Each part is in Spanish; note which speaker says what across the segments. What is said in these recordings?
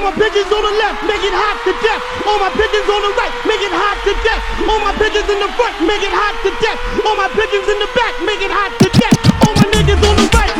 Speaker 1: All my bitches on the left, make it hot to death. All my bitches on the right, make it hot to death. All my bitches in the front, make it hot to death. All my bitches in the back, make it hot to death. All my niggas on the right.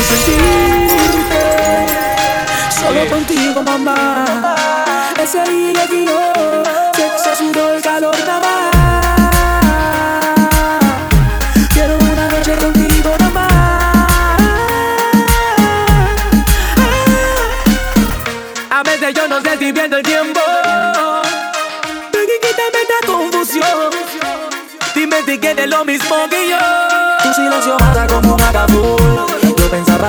Speaker 2: quiero sentirte. Solo contigo,
Speaker 3: mamá. Ese día que
Speaker 1: yo Se exasuró el
Speaker 4: calor nada más Quiero una noche
Speaker 1: contigo
Speaker 5: nada más. Ah. A veces yo no sé si viendo el tiempo. Baby, quítame esta confusión. Dime si quieres lo mismo que yo. Tu silencio mata como un acabul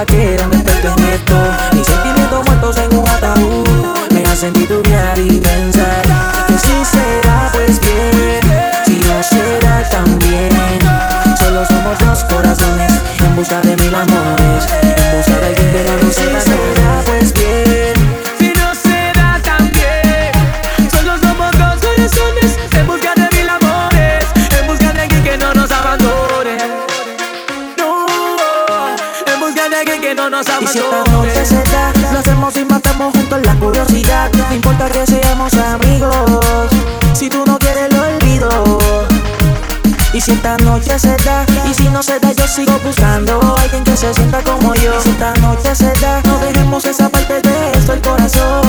Speaker 5: nada quieran despertar esto Mis sentimientos muertos en un ataúd. Me hacen titubear y pensar Que si será pues bien Si no será también. Solo somos dos corazones En busca de mil amores. que seamos amigos. Si tú no quieres lo olvido. Y si esta noche se da Y si no se da yo sigo buscando Alguien que se sienta como yo. Y si esta noche se da No dejemos esa parte de esto el corazón.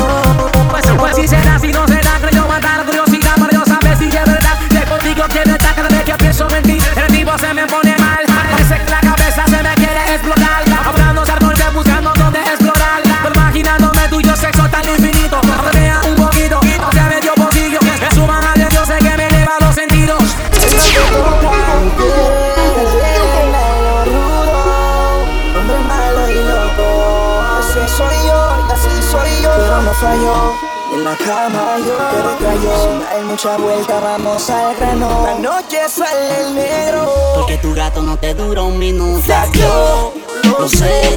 Speaker 5: Pues, pues si será, si no será Que yo matar la curiosidad para yo saber si es verdad. Que contigo quiero estar cada vez que pienso mentir El tipo se me pone
Speaker 4: cama yo te traigo Sin mucha vuelta, vamos al grano. La noche sale el negro.
Speaker 6: Porque tu gato no te dura un minuto.
Speaker 4: Yo
Speaker 7: lo
Speaker 8: sé,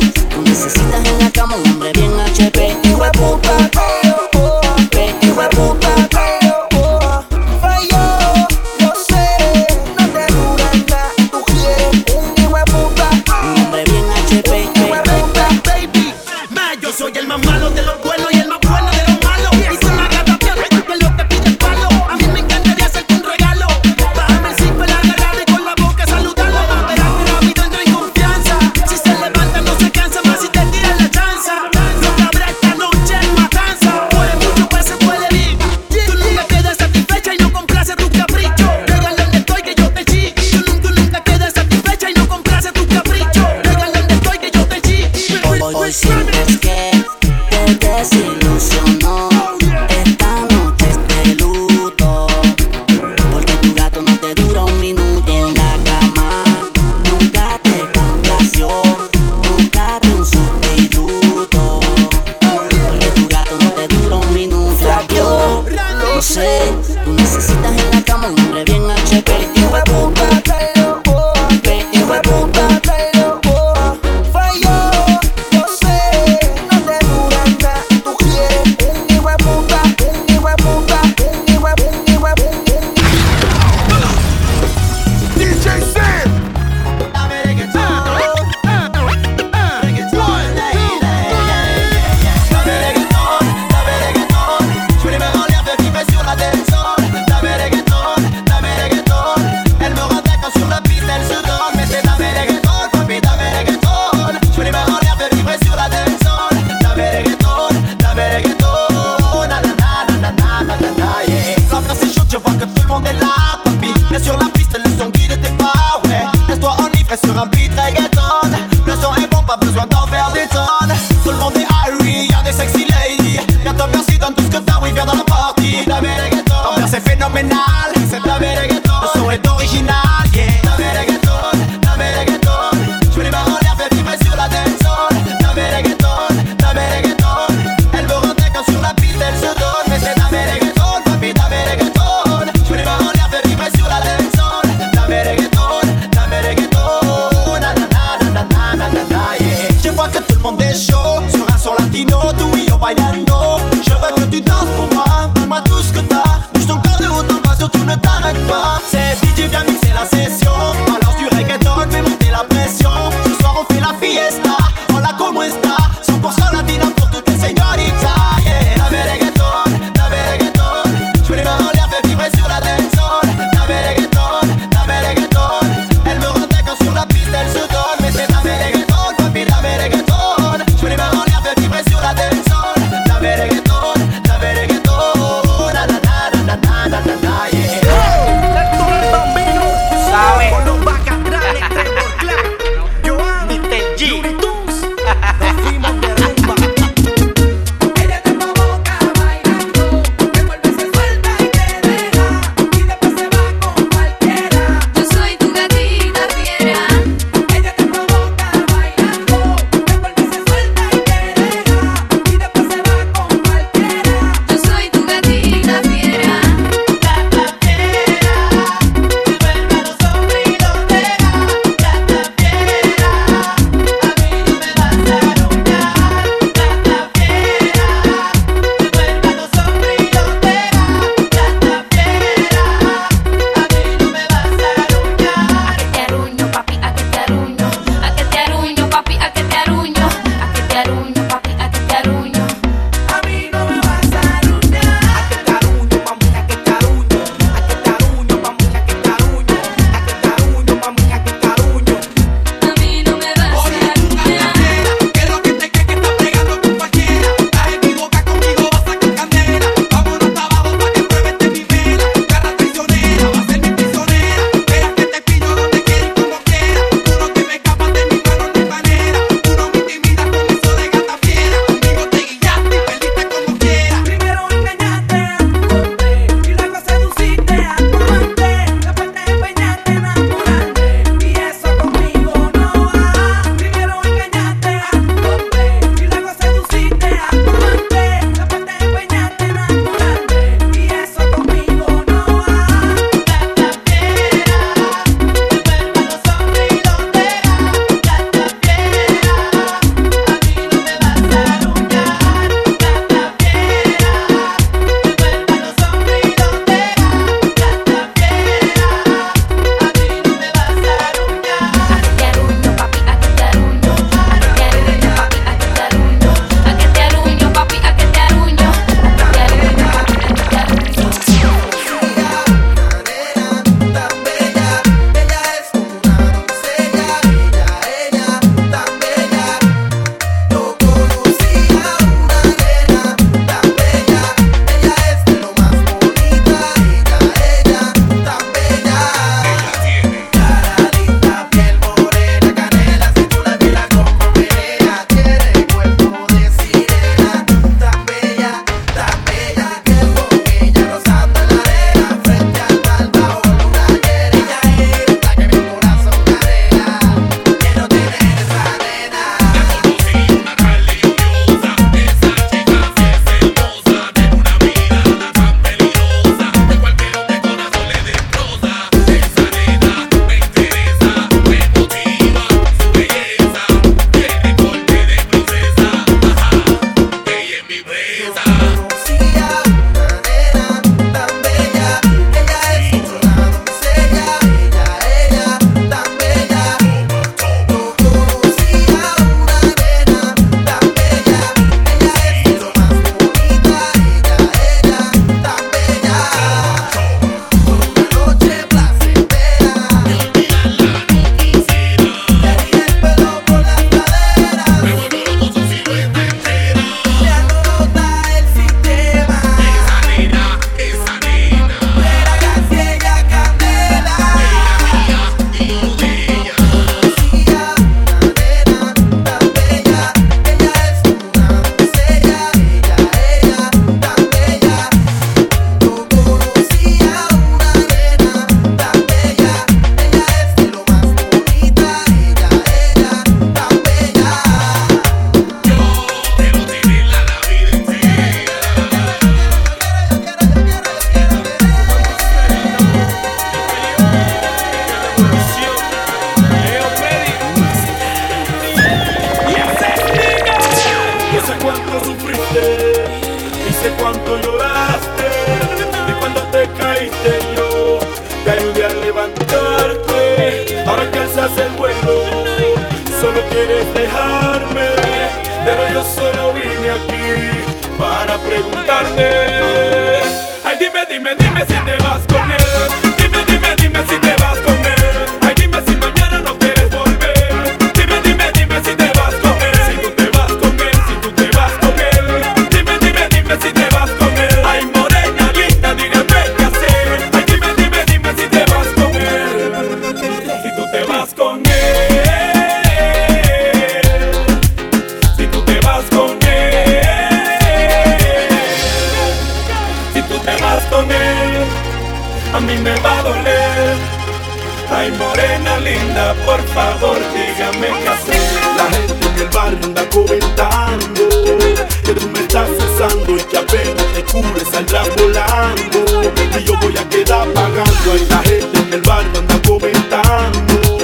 Speaker 8: por favor dígame qué hacer.
Speaker 9: La gente en el barrio anda comentando que tú me estás cesando y que apenas te cures saldrás volando. Y yo voy a quedar pagando. Ay, la gente en el barrio anda comentando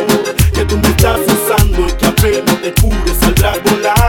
Speaker 9: que tú me estás cesando y que apenas te cures saldrás volando.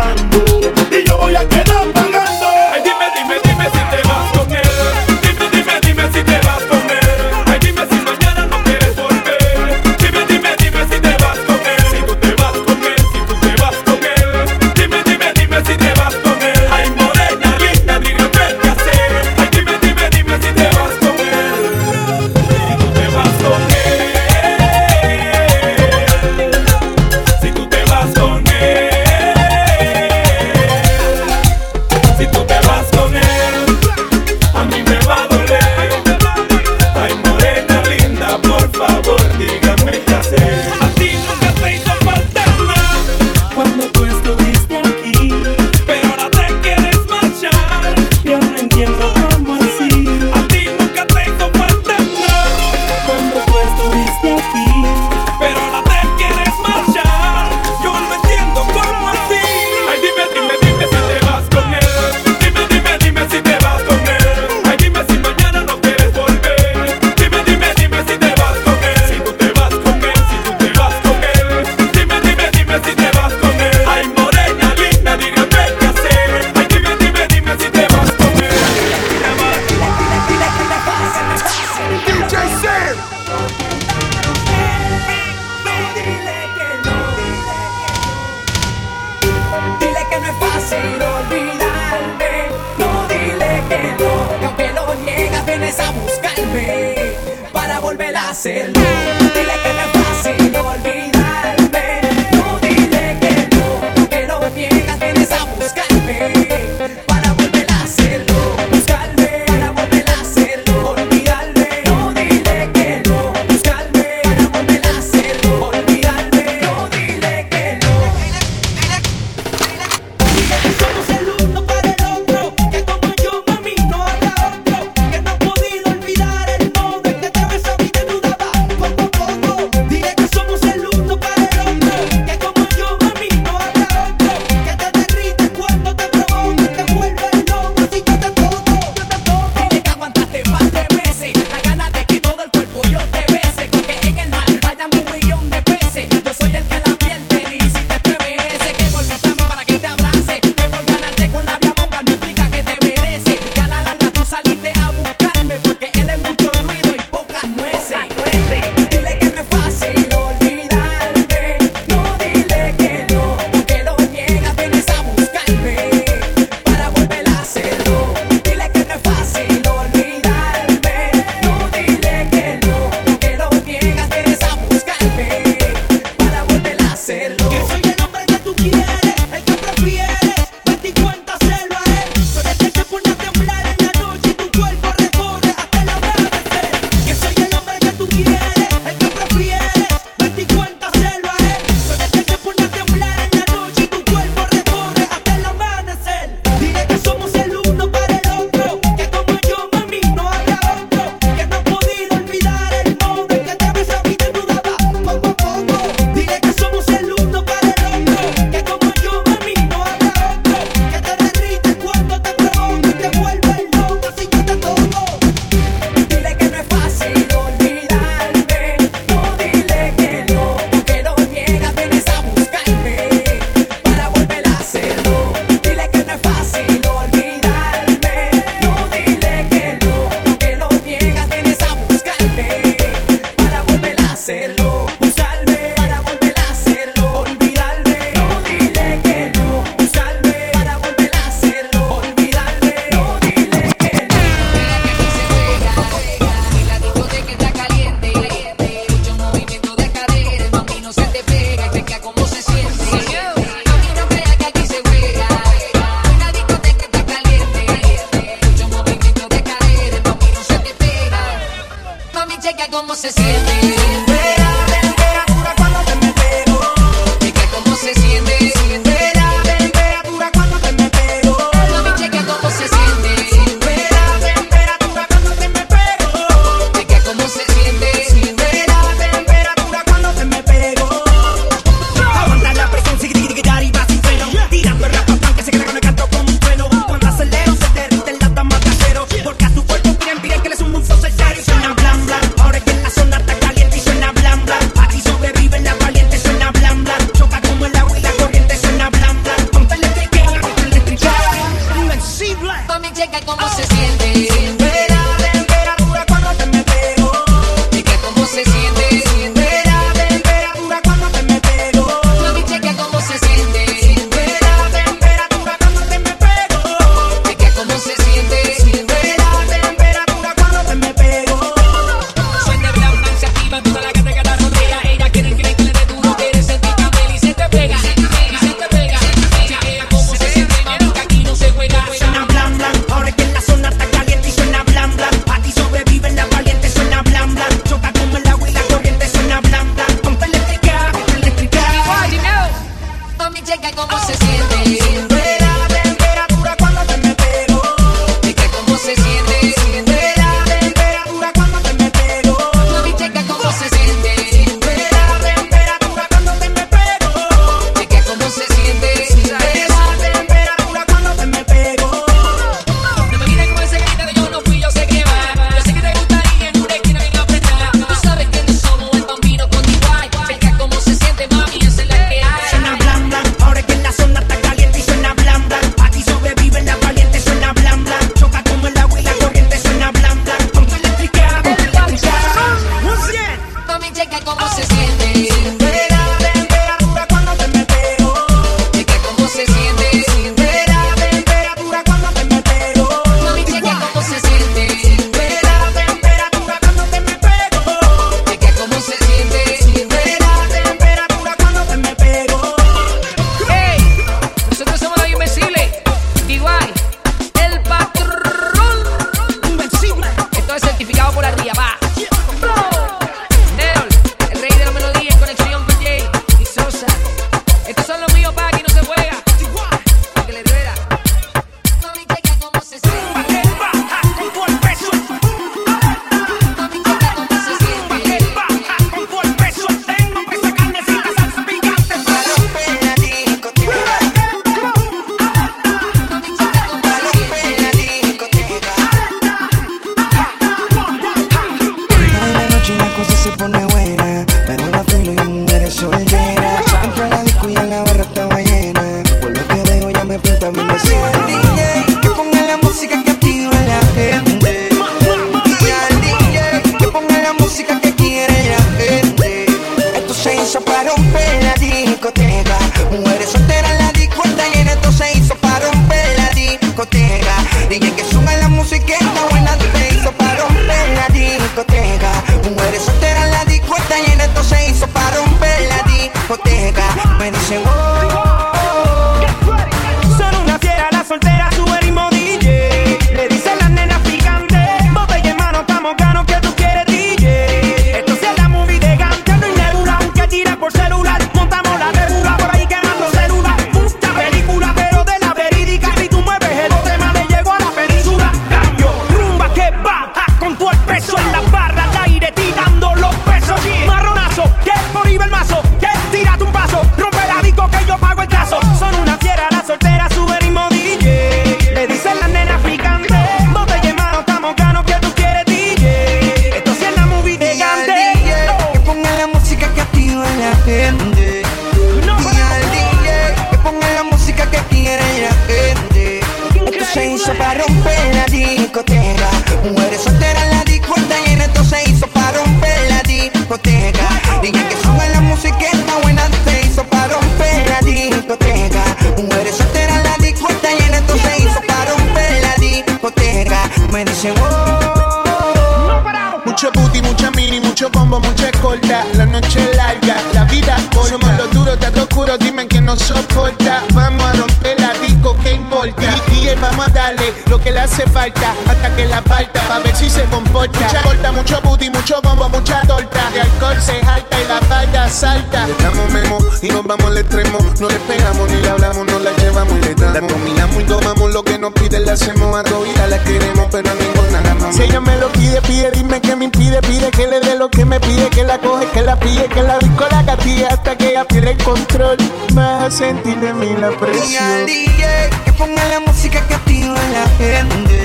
Speaker 10: vamos al extremo. No le pegamos ni le hablamos, no la llevamos y le damos. La dominamos y tomamos lo que nos pide, la hacemos a todita, la queremos, pero a ninguna la mamá. Si ella me lo pide, pide, dime que me impide, pide que le dé lo que me pide, que la coge, que la pille, que la disco la gatilla hasta que ella pierde el control. Vas a sentir de mí la presión.
Speaker 3: Y al que ponga la música que activa la gente.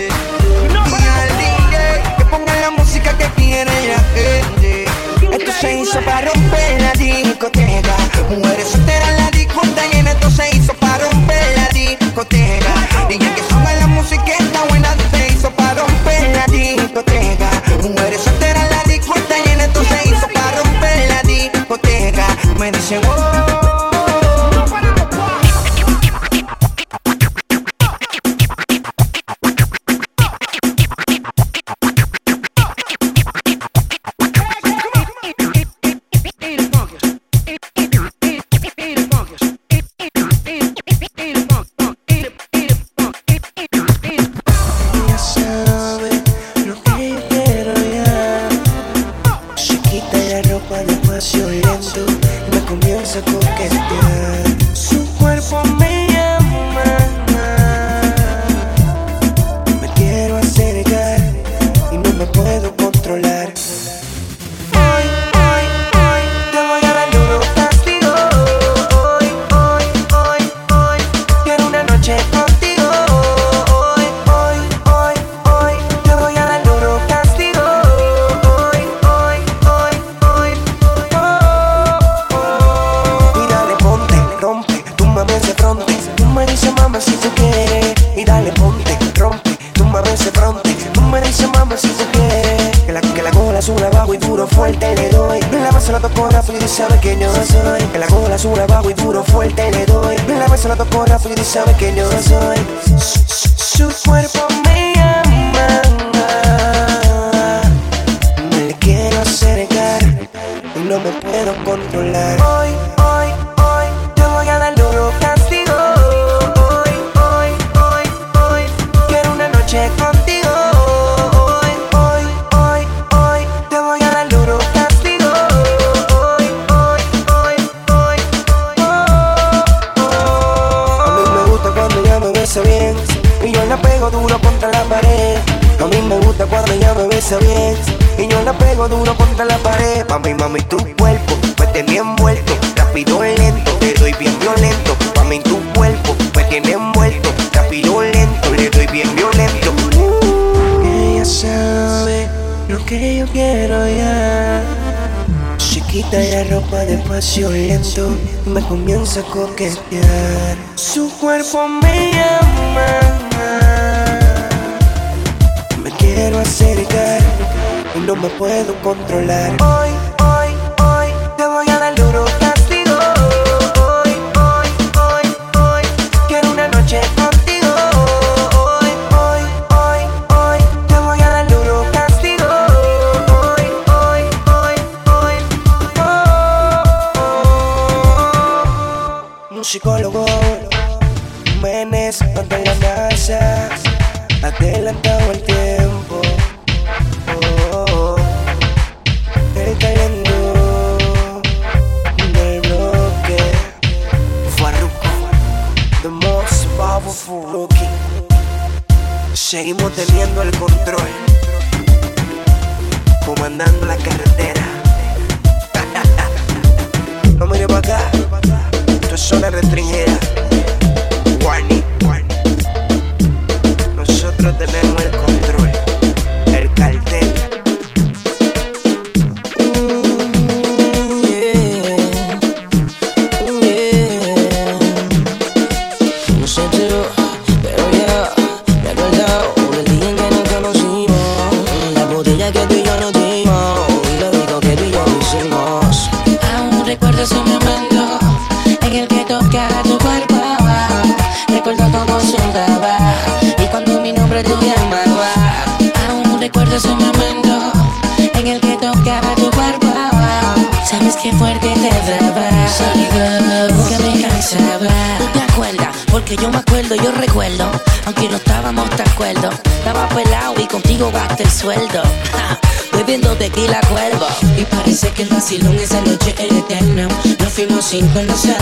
Speaker 3: se hizo para romper la discoteca. Mujeres solteras, la discoteca y en esto se hizo para romper la discoteca. Que yo soy. En la cola sube abajo y duro, fuerte le doy. La mesa la toco rápido y sabe que yo soy. Su, su cuerpo me llama. Me quiero acercar y no me puedo controlar. Hoy, y yo la pego duro contra la pared. Mami, mami, tu cuerpo me tiene envuelto, rápido lento, te doy bien violento. Mami, tu cuerpo me tiene envuelto, rápido lento, le doy bien violento. Ella sabe lo que yo quiero ya. Se quita la ropa despacio lento me comienza a coquetear. Su cuerpo me llama. Quiero acercar y no me puedo controlar. Esto
Speaker 11: fuimos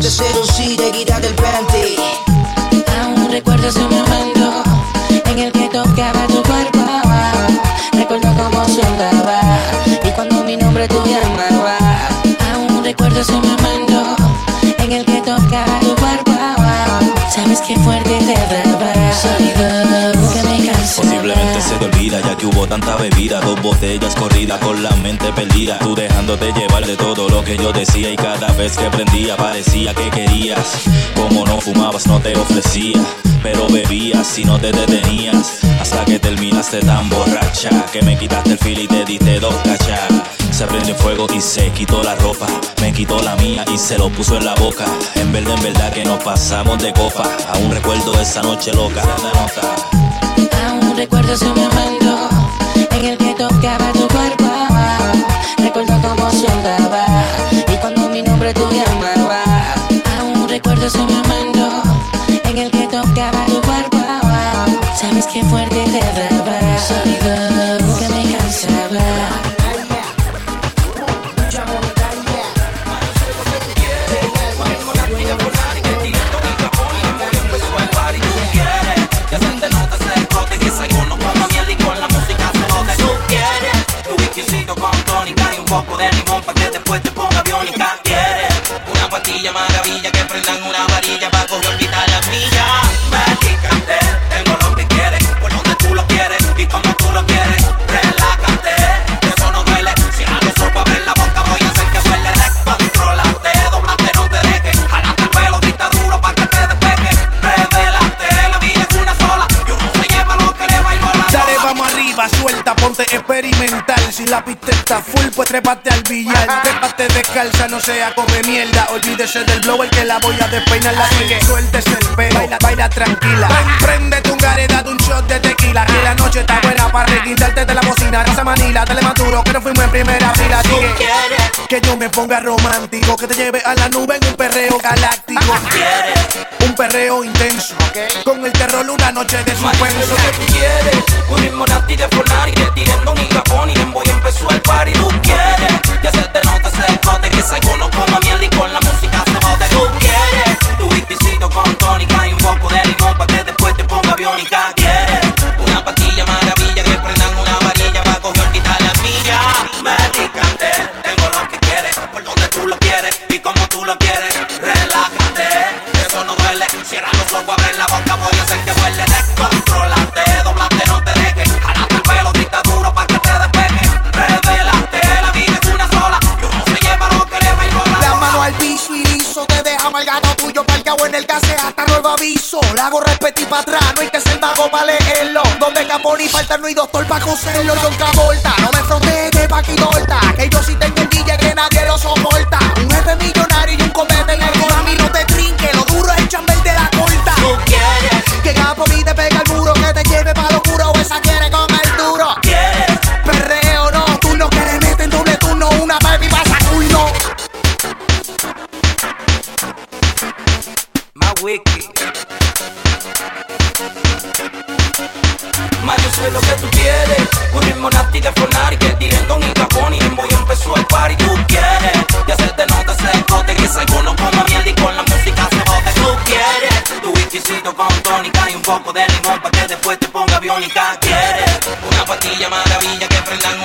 Speaker 12: de te seducí te quitaste el panty
Speaker 11: Aún recuerdo ese momento en el que tocaba tu cuerpo. Recuerdo cómo sudaba y cuando mi nombre tú llamabas. Aún recuerdo ese momento en el que tocaba tu cuerpo. Sabes que fuerte que
Speaker 13: hubo tanta bebida Dos botellas corridas con la mente perdida Tú dejándote llevar de todo lo que yo decía Y cada vez que prendía parecía que querías Como no fumabas no te ofrecía Pero bebías y no te detenías Hasta que terminaste tan borracha Que me quitaste el fil y te diste dos cachas se prendió fuego y se quitó la ropa. Me quitó la mía y se lo puso en la boca. En verdad, en verdad que nos pasamos de copa. Aún recuerdo esa noche loca.
Speaker 11: Aún recuerdo ese momento en el que tocaba tu cuerpo. Recuerdo cómo sonaba y cuando mi nombre tú llamabas. Aún recuerdo ese momento en el que tocaba tu cuerpo. Sabes que fuerte
Speaker 14: trépate al billar. Trépate descalza, no sea come mierda. Olvídese del blower que la voy a despeinar. Así que suéltese el pelo, baila, baila tranquila. Prende tu gareda de un shot de tequila. Que la noche está buena para requintarte de la bocina. Casa Manila, dale más duro, que no fuimos en primera fila. Que, que yo me ponga romántico. Que te lleve a la nube en un perreo galáctico. Un perreo intenso. Con el terror una noche de suspenso.
Speaker 15: que tú quieres Un ritmo nasty de fornar y te tirando un Y en voy empezó el party Tú quieres Ya se te nota ese escote Que ese icono como miel y con la música se bote Tú quieres Tu whiskycito con tónica Y un poco de limón pa' que después te ponga biónica. Quieres Una pastilla maravilla Que prendan una varilla Pa' coger quitar las millas Medícate Tengo lo que quieres Por donde tú lo quieres Y como tú lo quieres. Relájate Eso no duele Cierra los ojos, abre
Speaker 14: aviso. La hago repetir para atrás No hay que ser mago para leerlo. Donde capón y falta no hay doctor para coserlo. Yo volta No me frontees de paquidorta Que yo sí tengo un DJ que nadie lo soporta
Speaker 15: poco de limón pa' que después te ponga biónica. Quieres. Una pastilla maravilla que prendan